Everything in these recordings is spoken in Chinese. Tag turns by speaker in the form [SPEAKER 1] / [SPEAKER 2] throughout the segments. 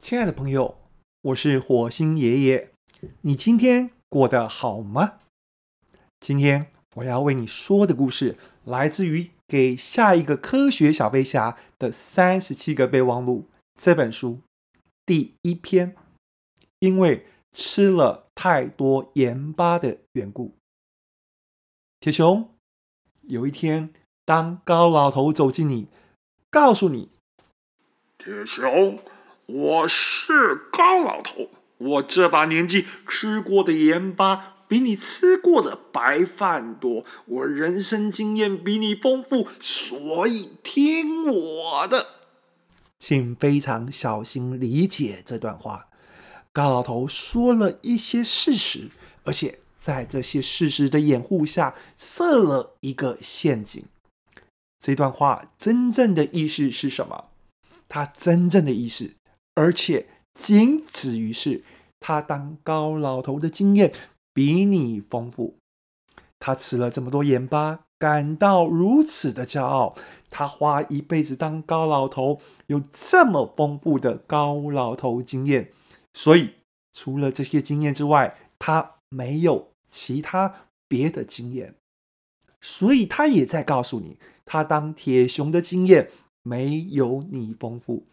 [SPEAKER 1] 亲爱的朋友，我是火星爷爷。你今天过得好吗？今天我要为你说的故事来自于《给下一个科学小飞侠的三十七个备忘录》这本书第一篇，因为吃了太多盐巴的缘故。铁雄，有一天，当高老头走近你，告诉你：“
[SPEAKER 2] 铁雄。”我是高老头，我这把年纪吃过的盐巴比你吃过的白饭多，我人生经验比你丰富，所以听我的，
[SPEAKER 1] 请非常小心理解这段话。高老头说了一些事实，而且在这些事实的掩护下设了一个陷阱。这段话真正的意思是什么？他真正的意思。而且仅止于是，他当高老头的经验比你丰富，他吃了这么多盐巴，感到如此的骄傲。他花一辈子当高老头，有这么丰富的高老头经验，所以除了这些经验之外，他没有其他别的经验。所以他也在告诉你，他当铁熊的经验没有你丰富。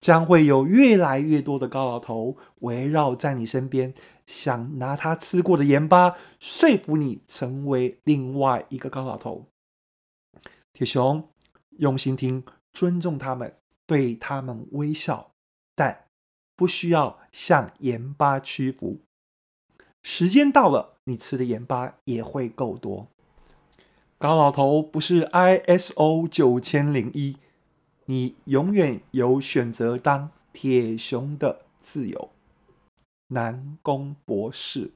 [SPEAKER 1] 将会有越来越多的高老头围绕在你身边，想拿他吃过的盐巴说服你成为另外一个高老头。铁雄，用心听，尊重他们，对他们微笑，但不需要向盐巴屈服。时间到了，你吃的盐巴也会够多。高老头不是 ISO 九千零一。你永远有选择当铁熊的自由，南宫博士。